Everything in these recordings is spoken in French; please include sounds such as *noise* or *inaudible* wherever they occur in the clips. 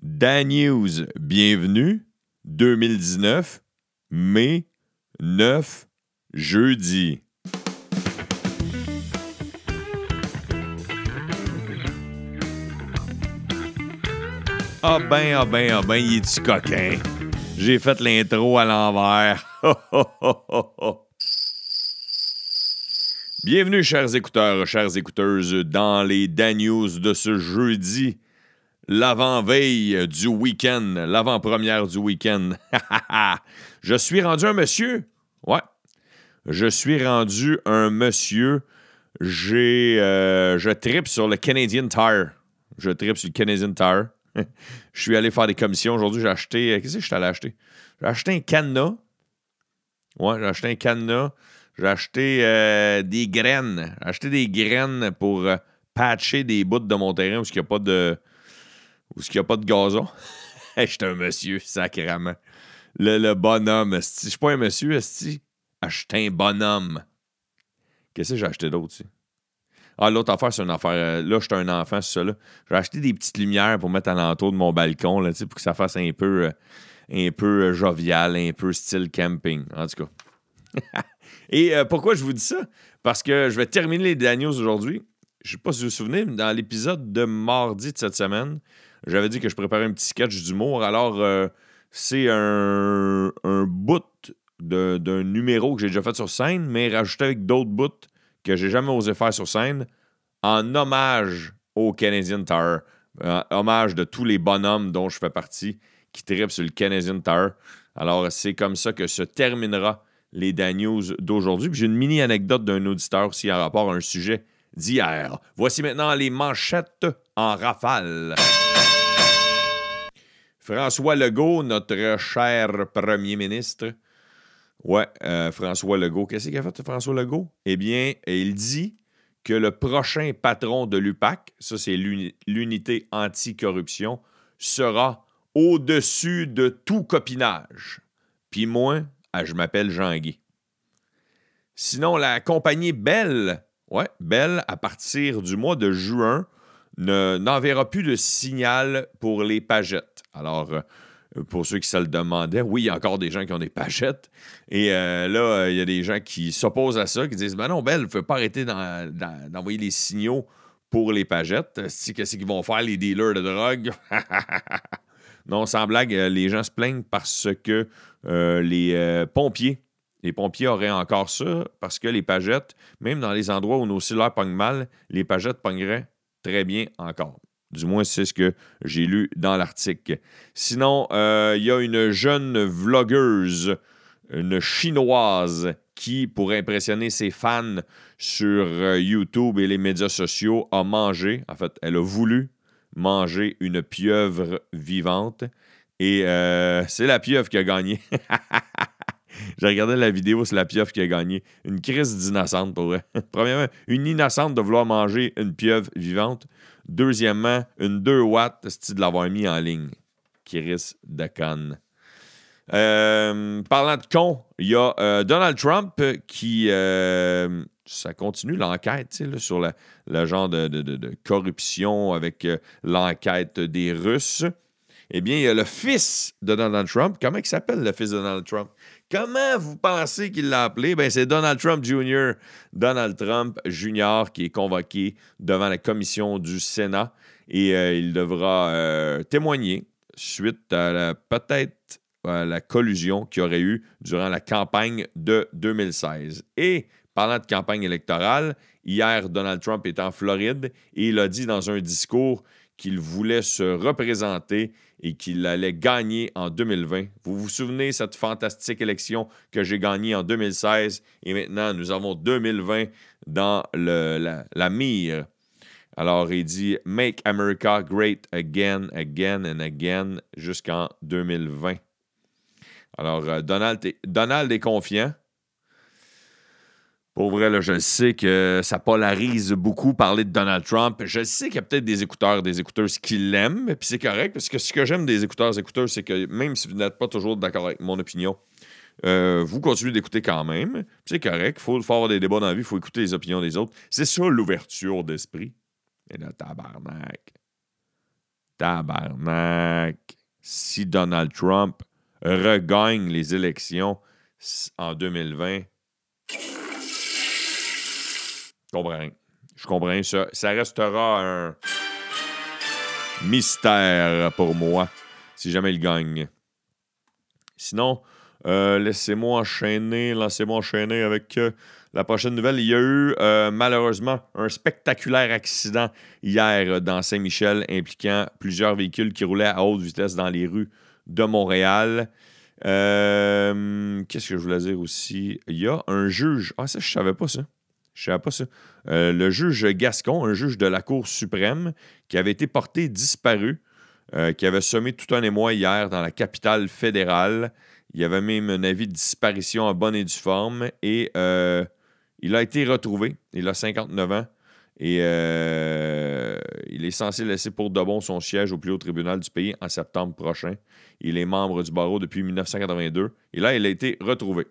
Dan News, bienvenue. 2019, mai 9, jeudi. Ah ben, ah ben, ah ben, il est-tu coquin? J'ai fait l'intro à l'envers. *laughs* Bienvenue, chers écouteurs, chères écouteuses, dans les Dan News de ce jeudi, l'avant-veille du week-end, l'avant-première du week-end. *laughs* Je suis rendu un monsieur. Ouais. Je suis rendu un monsieur. J'ai, euh, je tripe sur le Canadian Tire. Je tripe sur le Canadian Tire. *laughs* je suis allé faire des commissions aujourd'hui. J'ai acheté. euh, Qu'est-ce que je suis allé acheter? J'ai acheté un cadenas. Ouais, j'ai acheté un cadenas. J'ai acheté euh, des graines. J'ai acheté des graines pour patcher des bouts de mon terrain où il n'y a pas de. Où il n'y a pas de gazon? *laughs* J'étais un monsieur, sacrément. Le, le bonhomme, esti. Je suis pas un monsieur, esti. Acheter un bonhomme. Qu'est-ce que j'ai acheté d'autre, ici? Ah, l'autre affaire, c'est une affaire. euh, Là, j'étais un enfant, c'est ça. là. J'ai acheté des petites lumières pour mettre à l'entour de mon balcon, là, tu pour que ça fasse un peu, euh, un peu euh, jovial, un peu style camping. En tout cas. *laughs* Et pourquoi je vous dis ça? Parce que je vais terminer les Daniels aujourd'hui. Je ne sais pas si vous vous souvenez, mais dans l'épisode de mardi de cette semaine, j'avais dit que je préparais un petit sketch d'humour. Alors, euh, c'est un, un bout d'un numéro que j'ai déjà fait sur scène, mais rajouté avec d'autres bouts que j'ai jamais osé faire sur scène en hommage au Canadian Tire. Euh, hommage de tous les bonhommes dont je fais partie qui tripent sur le Canadian Tire. Alors, c'est comme ça que se terminera les Dan News d'aujourd'hui. Puis J'ai une mini anecdote d'un auditeur aussi en rapport à un sujet d'hier. Voici maintenant les manchettes en rafale. François Legault, notre cher premier ministre. Ouais, euh, François Legault. Qu'est-ce qu'il a fait, François Legault? Eh bien, il dit que le prochain patron de l'UPAC, ça c'est l'uni- l'unité anticorruption, sera au-dessus de tout copinage. Puis moi, ah, je m'appelle Jean-Guy. Sinon, la compagnie Bell, ouais, Bell, à partir du mois de juin, ne- n'enverra plus de signal pour les pagettes. Alors, euh, pour ceux qui se le demandaient, oui, il y a encore des gens qui ont des pagettes. Et euh, là, euh, il y a des gens qui s'opposent à ça, qui disent Ben non, Bell, ne faut pas arrêter d'en- d'en- d'envoyer les signaux pour les pagettes. Si, Qu'est-ce qu'ils vont faire, les dealers de drogue? *laughs* Non, sans blague, euh, les gens se plaignent parce que euh, les euh, pompiers, les pompiers auraient encore ça parce que les pagettes, même dans les endroits où nos cellulaires pognent mal, les pagettes pogneraient très bien encore. Du moins, c'est ce que j'ai lu dans l'article. Sinon, euh, il y a une jeune vlogueuse, une chinoise, qui, pour impressionner ses fans sur euh, YouTube et les médias sociaux, a mangé, en fait, elle a voulu manger une pieuvre vivante. Et euh, c'est la pieuvre qui a gagné. *laughs* J'ai regardé la vidéo, c'est la pieuvre qui a gagné. Une crise d'innocente, pour vrai. *laughs* Premièrement, une innocente de vouloir manger une pieuvre vivante. Deuxièmement, une 2 watts, de l'avoir mis en ligne. Crise de conne. Euh, parlant de con, il y a euh, Donald Trump qui. euh, ça continue l'enquête sur le genre de, de- corruption avec l'enquête des Russes. Eh bien, il y a le fils de Donald Trump. Comment il s'appelle le fils de Donald Trump? Comment vous pensez qu'il l'a appelé? Ben, c'est Donald Trump Jr. Donald Trump Jr. qui est convoqué devant la commission du Sénat et euh, il devra euh, témoigner suite à peut-être la collusion qu'il y aurait eu durant la campagne de 2016. Et parlant de campagne électorale, hier, Donald Trump est en Floride et il a dit dans un discours qu'il voulait se représenter et qu'il allait gagner en 2020. Vous vous souvenez cette fantastique élection que j'ai gagnée en 2016 et maintenant nous avons 2020 dans la, la mire. Alors il dit Make America Great Again, Again and Again jusqu'en 2020. Alors euh, Donald, Donald est confiant. Pour vrai, là, je sais que ça polarise beaucoup parler de Donald Trump. Je sais qu'il y a peut-être des écouteurs, des écouteuses qui l'aiment, puis c'est correct, parce que ce que j'aime des écouteurs, écouteurs, c'est que même si vous n'êtes pas toujours d'accord avec mon opinion, euh, vous continuez d'écouter quand même. C'est correct, il faut, faut avoir des débats dans la vie, il faut écouter les opinions des autres. C'est ça l'ouverture d'esprit. Et là, tabarnak. tabarnak, si Donald Trump regagne les élections en 2020, je comprends. Je comprends. Ça, ça restera un mystère pour moi si jamais il gagne. Sinon, euh, laissez-moi enchaîner, laissez-moi enchaîner avec euh, la prochaine nouvelle. Il y a eu euh, malheureusement un spectaculaire accident hier dans Saint-Michel impliquant plusieurs véhicules qui roulaient à haute vitesse dans les rues de Montréal. Qu'est-ce que je voulais dire aussi? Il y a un juge. Ah, ça, je savais pas ça. Je savais pas ça. le juge Gascon, un juge de la Cour suprême, qui avait été porté disparu, qui avait semé tout un émoi hier dans la capitale fédérale. Il avait même un avis de disparition en bonne et due forme. Et euh, il a été retrouvé. Il a 59 ans. Et euh, il est censé laisser pour de bon son siège au plus haut tribunal du pays en septembre prochain. Il est membre du barreau depuis 1982. Et là, il a été retrouvé.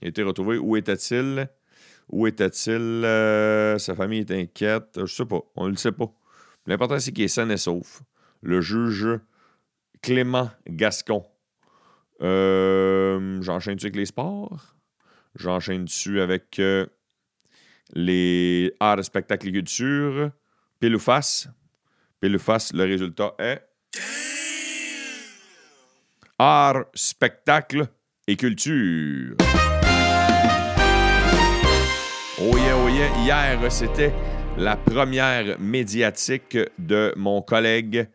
Il a été retrouvé. Où était-il? Où était-il? Euh, sa famille est inquiète. Je ne sais pas. On ne le sait pas. L'important, c'est qu'il est sain et sauf. Le juge Clément Gascon euh, J'enchaîne dessus avec les sports? J'enchaîne dessus avec euh, les arts, spectacles et culture? Pile ou face? Pile ou face, le résultat est. Art, spectacle et culture. Oh yeah, oh yeah. Hier, c'était la première médiatique de mon collègue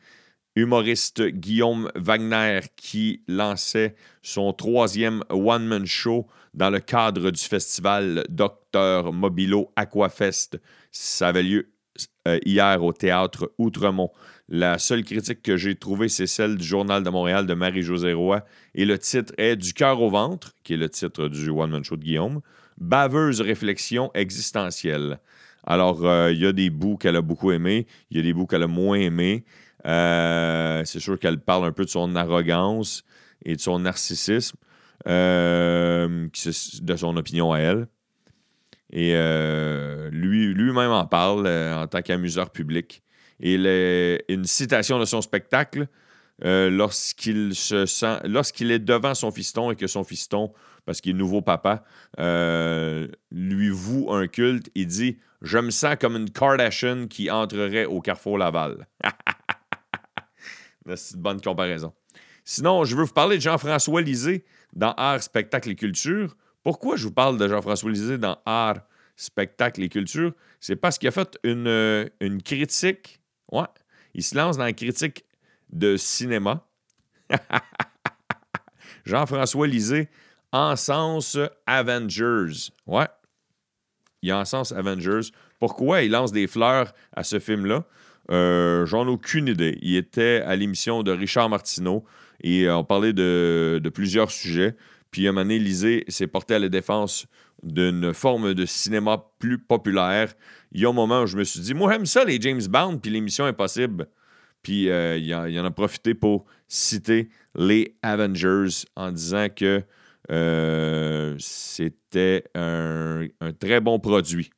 humoriste Guillaume Wagner qui lançait son troisième one-man show dans le cadre du festival Docteur Mobilo Aquafest. Ça avait lieu euh, hier au théâtre Outremont. La seule critique que j'ai trouvée, c'est celle du Journal de Montréal de Marie-Josée Roy. Et le titre est Du cœur au ventre, qui est le titre du one-man show de Guillaume. Baveuse réflexion existentielle. Alors, euh, il y a des bouts qu'elle a beaucoup aimés, il y a des bouts qu'elle a moins aimés. Euh, c'est sûr qu'elle parle un peu de son arrogance et de son narcissisme, euh, de son opinion à elle. Et lui, lui-même en parle en tant qu'amuseur public. Et une citation de son spectacle, lorsqu'il se sent, lorsqu'il est devant son fiston et que son fiston, parce qu'il est nouveau papa, lui voue un culte, il dit Je me sens comme une Kardashian qui entrerait au Carrefour Laval. *laughs* C'est une bonne comparaison. Sinon, je veux vous parler de Jean-François Lisée dans Art, Spectacle et Culture. Pourquoi je vous parle de Jean-François Lisée dans Art, Spectacle et Culture? C'est parce qu'il a fait euh, une critique. Ouais, il se lance dans la critique de cinéma. *laughs* Jean-François Lisée, en sens Avengers. Ouais, il en sens Avengers. Pourquoi il lance des fleurs à ce film-là? Euh, j'en ai aucune idée. Il était à l'émission de Richard Martineau et euh, on parlait de, plusieurs sujets. Puis à un moment donné, Lisée s'est porté à la défense d'une forme de cinéma plus populaire. Il y a un moment où je me suis dit, moi, j'aime ça, les James Bond, puis l'émission Impossible. Puis euh, il, en a profité pour citer les Avengers en disant que c'était un, très bon produit.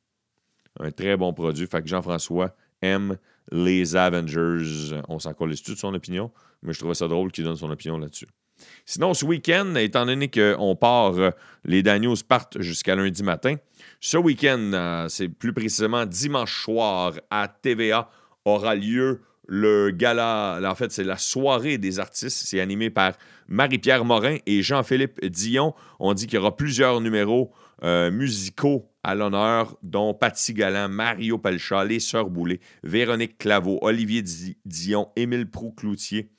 Un très bon produit. Fait que Jean-François aime les Avengers. On s'en colle de son opinion, mais je trouvais ça drôle qu'il donne son opinion là-dessus. Sinon, ce week-end, étant donné qu'on part, euh, les Daniels partent jusqu'à lundi matin. Ce week-end, euh, c'est plus précisément dimanche soir à TVA, aura lieu le gala. En fait, c'est la soirée des artistes. C'est animé par Marie-Pierre Morin et Jean-Philippe Dion. On dit qu'il y aura plusieurs numéros euh, musicaux à l'honneur, dont Patsy Galland, Mario Pelcha, les Sœurs Boulay, Véronique Claveau, Olivier Dion, Émile Proux-Cloutier.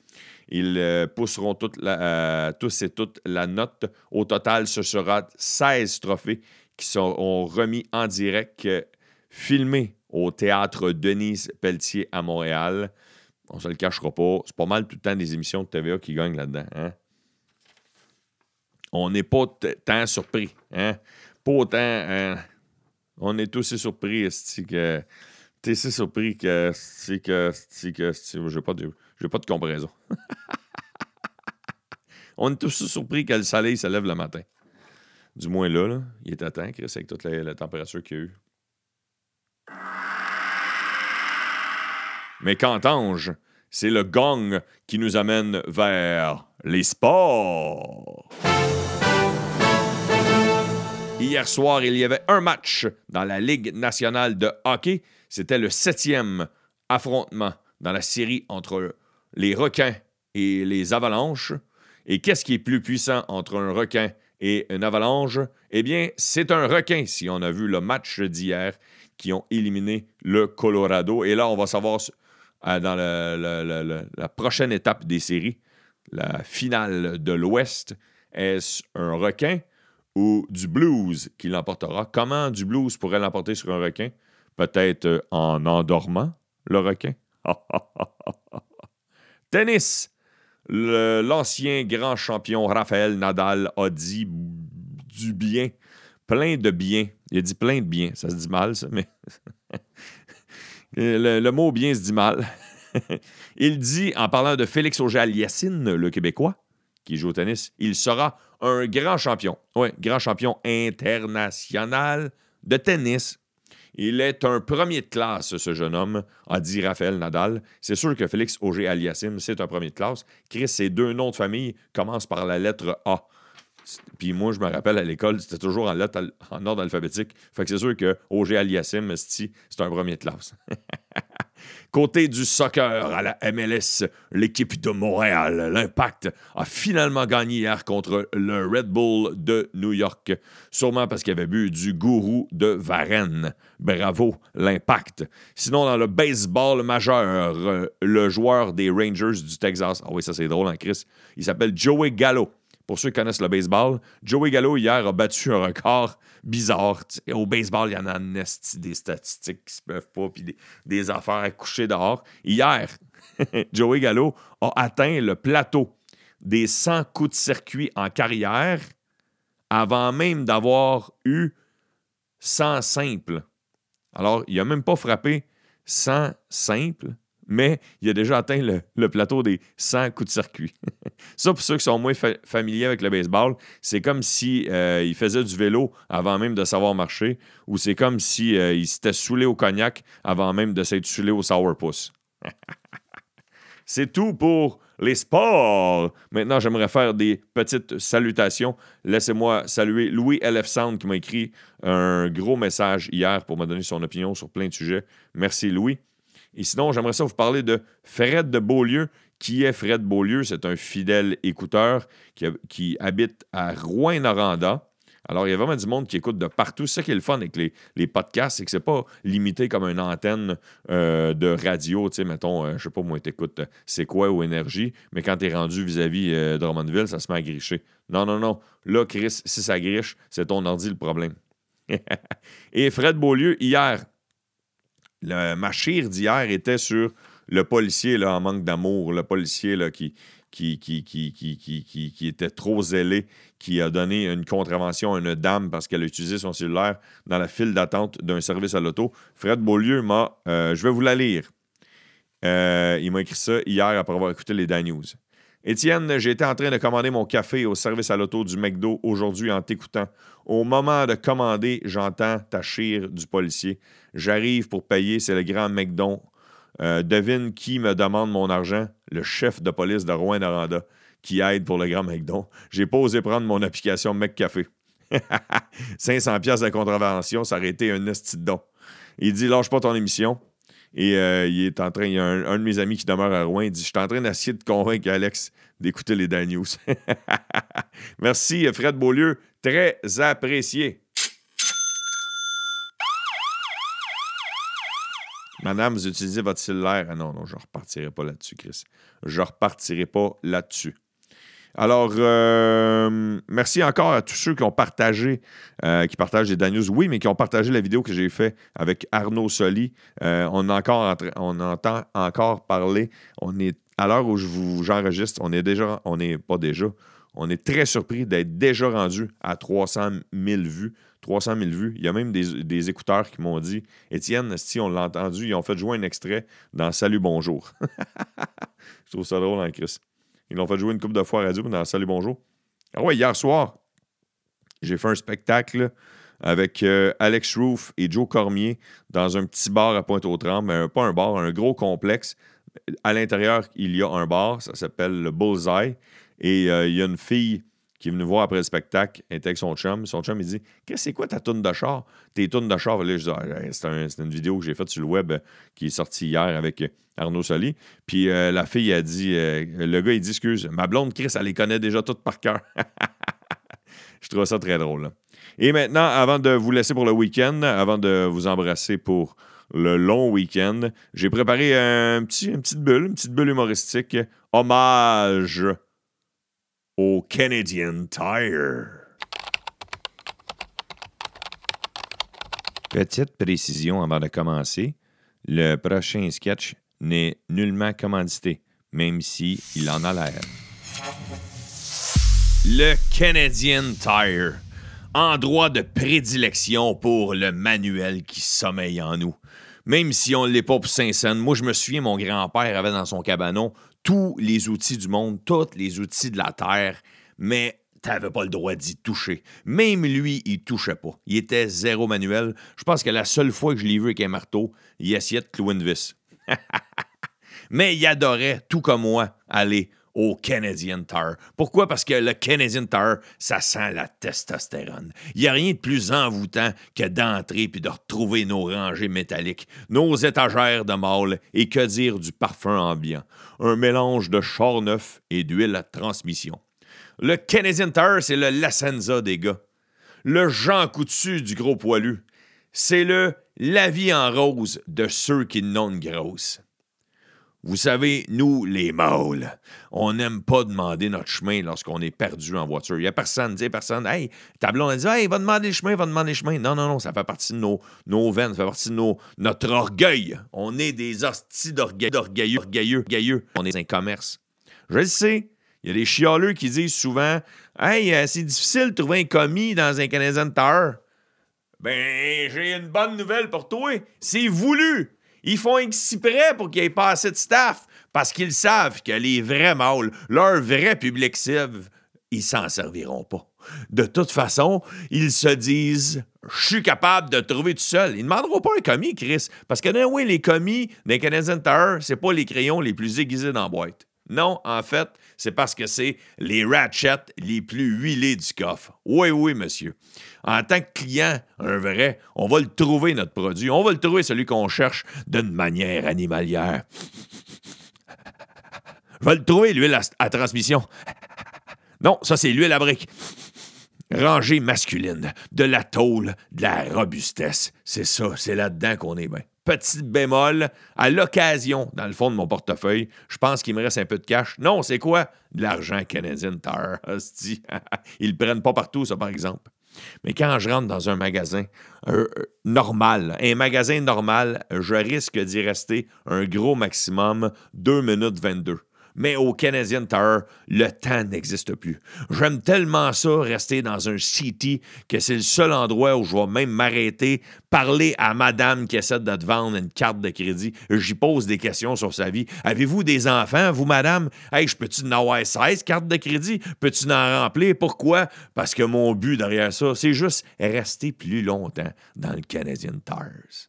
Ils euh, pousseront euh, tous et toutes la note. Au total, ce sera 16 trophées qui seront remis en direct, filmés au théâtre Denise Pelletier à Montréal. On se le cachera pas. C'est pas mal tout le temps des émissions de TVA qui gagnent là-dedans. Hein? On n'est pas tant surpris. Hein? Pas autant. Hein? On est aussi surpris, que. T'es si surpris que. Que. Que. J'ai pas, de, pas de comparaison. *laughs* On est aussi surpris que le soleil se lève le matin. Du moins là, là il est à temps, Chris, avec toute la, température qu'il y a eu. Mais qu'entends-je? c'est le gong qui nous amène vers les sports. Hier soir, il y avait un match dans la Ligue nationale de hockey. C'était le septième affrontement dans la série entre les requins et les avalanches. Et qu'est-ce qui est plus puissant entre un requin et une avalanche? Eh bien, c'est un requin, si on a vu le match d'hier qui ont éliminé le Colorado. Et là, on va savoir dans la prochaine étape des séries, la finale de l'Ouest, est-ce un requin ou du blues qui l'emportera? Comment du blues pourrait l'emporter sur un requin? Peut-être euh, en endormant le requin? *laughs* Tennis. L'ancien grand champion Raphaël Nadal a dit du bien, plein de bien. Il a dit plein de bien. Ça se dit mal, ça, mais *laughs* le, mot bien se dit mal. *laughs* il dit, en parlant de Félix Auger-Aliassime, le Québécois, qui joue au tennis, il sera un grand champion. Oui, grand champion international de tennis. Il est un premier de classe, ce jeune homme, a dit Raphaël Nadal. C'est sûr que Félix Auger-Aliassime, c'est un premier de classe. Chris, ses deux noms de famille commencent par la lettre A. Puis moi, je me rappelle à l'école, c'était toujours en lettres en ordre alphabétique. Fait que c'est sûr que Auger-Aliassime, c'est un premier de classe. *laughs* Côté du soccer à la MLS, l'équipe de Montréal, l'Impact, a finalement gagné hier contre le Red Bull de New York, sûrement parce qu'il avait bu du gourou de Varennes. Bravo, l'Impact. Sinon, dans le baseball majeur, euh, le joueur des Rangers du Texas, ah oui, ça c'est drôle, hein, Chris, il s'appelle Joey Gallo. Pour ceux qui connaissent le baseball, Joey Gallo, hier, a battu un record bizarre. au baseball, il y en a des statistiques qui se peuvent pas, puis des, affaires à coucher dehors. Hier, *laughs* Joey Gallo a atteint le plateau des 100 coups de circuit en carrière avant même d'avoir eu 100 simples. Alors, il n'a même pas frappé 100 simples mais il a déjà atteint le, plateau des 100 coups de circuit. *laughs* ça, pour ceux qui sont moins familiers avec le baseball, c'est comme si euh, il faisait du vélo avant même de savoir marcher, ou c'est comme si euh, il s'était saoulé au cognac avant même de s'être saoulé au sourpuss. *laughs* c'est tout pour les sports. Maintenant, j'aimerais faire des petites salutations. Laissez-moi saluer Louis LF Sound qui m'a écrit un gros message hier pour me donner son opinion sur plein de sujets. Merci Louis. Et sinon, j'aimerais ça vous parler de Fred de Beaulieu. Qui est Fred Beaulieu? C'est un fidèle écouteur qui, habite à Rouen-Noranda. Alors, il y a vraiment du monde qui écoute de partout. C'est ça qui est le fun avec les, podcasts, c'est que c'est pas limité comme une antenne euh, de radio. Tu sais, mettons, euh, je sais pas, moi, t'écoutes euh, C'est quoi ou Énergie, mais quand tu es rendu vis-à-vis de Drummondville, ça se met à gricher. Non, non, non. Là, Chris, si ça griche, c'est ton ordi le problème. *laughs* Et Fred Beaulieu, hier, le, ma chire d'hier était sur le policier là, en manque d'amour, le policier là, qui, qui, qui, qui, était trop zélé, qui a donné une contravention à une dame parce qu'elle a utilisé son cellulaire dans la file d'attente d'un service à l'auto. Fred Beaulieu m'a. Euh, je vais vous la lire. Euh, il m'a écrit ça hier après avoir écouté les Dan News. Étienne, j'étais en train de commander mon café au service à l'auto du McDo aujourd'hui en t'écoutant. Au moment de commander, j'entends ta chire du policier. J'arrive pour payer, c'est le grand McDo. Euh, devine qui me demande mon argent? Le chef de police de Rouen-Noranda qui aide pour le grand McDo. J'ai pas osé prendre mon application McCafé. *laughs* 500 pièces de contravention, ça aurait été un esti don. Il dit lâche pas ton émission. Et euh, il est en train, il y a un, de mes amis qui demeure à Rouen, il dit Je suis en train d'essayer de convaincre Alex d'écouter les Dan News. *laughs* Merci, Fred Beaulieu. Très apprécié. Madame, vous utilisez votre cellulaire. Ah non, non, je ne repartirai pas là-dessus, Chris. Je ne repartirai pas là-dessus. Alors, euh, merci encore à tous ceux qui ont partagé, euh, qui partagent les Daniels, oui, mais qui ont partagé la vidéo que j'ai faite avec Arnaud Soli. Euh, on, entend encore parler. On est à l'heure où je vous j'enregistre, on est déjà, on n'est pas déjà, on est très surpris d'être déjà rendu à 300 000 vues. 300 000 vues. Il y a même des, écouteurs qui m'ont dit Étienne, si on l'a entendu, ils ont fait jouer un extrait dans Salut Bonjour. *laughs* je trouve ça drôle en hein, Chris. Ils l'ont fait jouer une coupe de fois à radio dans Salut Bonjour. Ah ouais, hier soir, j'ai fait un spectacle avec euh, Alex Roof et Joe Cormier dans un petit bar à Pointe-aux-Trembles, pas un bar, un gros complexe À l'intérieur, il y a un bar, ça s'appelle le Bullseye. Et euh, il y a une fille qui est venue voir après le spectacle, était avec son chum. Son chum, il dit Qu'est-ce c'est quoi ta tourne de char Tes tournes de char. Je dis C'est une vidéo que j'ai faite sur le web euh, qui est sortie hier avec euh, Arnaud Soli. Puis la fille a dit Le gars, il dit Excuse, ma blonde Chris, elle les connaît déjà toutes par cœur. *laughs* je trouve ça très drôle. Et maintenant, avant de vous laisser pour le week-end, avant de vous embrasser pour le long week-end, j'ai préparé un petit, une petite bulle, une petite bulle humoristique, hommage au Canadian Tire. Petite précision avant de commencer, le prochain sketch n'est nullement commandité, même si il en a l'air. Le Canadian Tire endroit de prédilection pour le manuel qui sommeille en nous. Même si on ne l'est pas pour Saint-Saëns, moi je me souviens, mon grand-père avait dans son cabanon tous les outils du monde, tous les outils de la terre, mais tu n'avais pas le droit d'y toucher. Même lui, il touchait pas. Il était zéro manuel. Je pense que la seule fois que je l'ai vu avec un marteau, il essayait de clouer une vis. *laughs* mais il adorait, tout comme moi, aller au Canadian Tire. Pourquoi? Parce que le Canadian Tire, ça sent la testostérone. Il n'y a rien de plus envoûtant que d'entrer puis de retrouver nos rangées métalliques, nos étagères de mâle et que dire du parfum ambiant. Un mélange de char neuf et d'huile à transmission. Le Canadian Tire, c'est le Lassenza des gars. Le Jean Coutu du gros poilu. C'est le La vie en rose de ceux qui n'ont grosse. Vous savez, nous, les mâles, on n'aime pas demander notre chemin lorsqu'on est perdu en voiture. Il n'y a personne, dit personne, hey, tableau, on dit, hey, va demander le chemin, va demander le chemin. Non, non, non, ça fait partie de nos, nos veines, ça fait partie de notre orgueil. On est des hosties d'orgueilleux, orgueilleux, orgueilleux. On est un commerce. Je le sais. Il y a des chialeux qui disent souvent, hey, euh, c'est difficile de trouver un commis dans un Canadian Tower. Ben, j'ai une bonne nouvelle pour toi. C'est voulu. Ils font exprès pour qu'il n'y ait pas assez de staff parce qu'ils savent que les vrais mâles, leur vrai public cible, ils s'en serviront pas. De toute façon, ils se disent Je suis capable de trouver tout seul. Ils ne demanderont pas un commis, Chris. Parce que, oui, les commis des Canadian Tower, c'est pas les crayons les plus aiguisés dans la boîte. Non, en fait, c'est parce que c'est les ratchets les plus huilés du coffre. Oui, oui, monsieur. En tant que client, un vrai, on va le trouver, notre produit. On va le trouver, celui qu'on cherche, d'une manière animalière. Je vais le trouver, l'huile à, transmission. Non, ça, c'est l'huile à brique. Rangée masculine, de la tôle, de la robustesse. C'est ça, c'est là-dedans qu'on est bien petit bémol, à l'occasion, dans le fond de mon portefeuille, je pense qu'il me reste un peu de cash. Non, c'est quoi? De l'argent canadien Tire. *laughs* Ils le prennent pas partout, ça, par exemple. Mais quand je rentre dans un magasin normal, un magasin normal, je risque d'y rester un gros maximum 2 minutes 22 mais au Canadian Tower, le temps n'existe plus. J'aime tellement ça, rester dans un city, que c'est le seul endroit où je vais même m'arrêter, parler à madame qui essaie de te vendre une carte de crédit. J'y pose des questions sur sa vie. Avez-vous des enfants, vous, madame? Hey, je peux-tu en avoir 16 cartes de crédit? Peux-tu en remplir? Pourquoi? Parce que mon but derrière ça, c'est juste rester plus longtemps dans le Canadian Tires.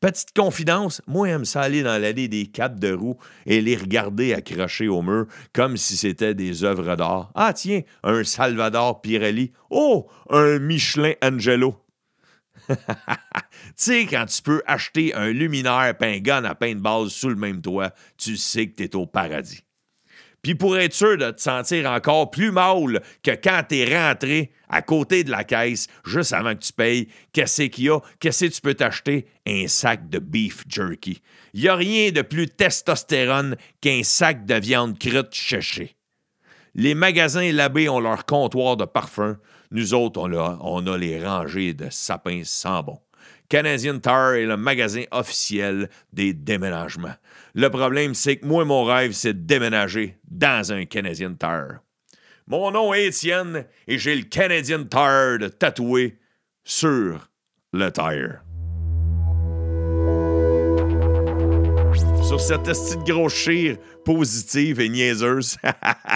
Petite confidence, moi, j'aime ça aller dans l'allée des capes de roue et les regarder accrochés au mur comme si c'était des œuvres d'art. Ah, tiens, un Salvador Pirelli. Oh, un Michelin Angelo. *laughs* tu sais, quand tu peux acheter un luminaire pingon à paintball sous le même toit, tu sais que t'es au paradis. Puis pour être sûr de te sentir encore plus mal que quand t'es rentré à côté de la caisse, juste avant que tu payes, qu'est-ce qu'il y a? Qu'est-ce que tu peux t'acheter? Un sac de beef jerky. Il n'y a rien de plus testostérone qu'un sac de viande crute séchée. Les magasins Labé ont leur comptoir de parfum. Nous autres, on a les rangées de sapins sans bon. Canadian Tire est le magasin officiel des déménagements. Le problème, c'est que moi, mon rêve, c'est de déménager dans un Canadian Tire. Mon nom est Étienne et j'ai le Canadian Tire tatoué sur le tire. Sur cette petite grosse chire positive et niaiseuse.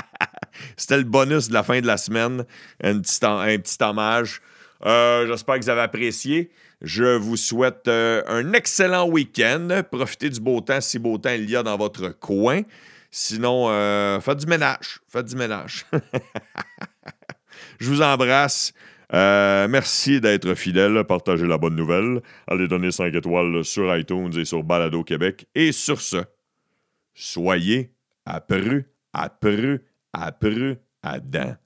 *laughs* C'était le bonus de la fin de la semaine. Un petit, un petit hommage. Euh, j'espère que vous avez apprécié. Je vous souhaite euh, un excellent week-end. Profitez du beau temps si beau temps il y a dans votre coin. Sinon, euh, faites du ménage. Faites du ménage. *laughs* Je vous embrasse. Euh, merci d'être fidèle. Partagez la bonne nouvelle. Allez donner 5 étoiles sur iTunes et sur Balado Québec. Et sur ce, soyez à pru, à pru, à pru, à dents.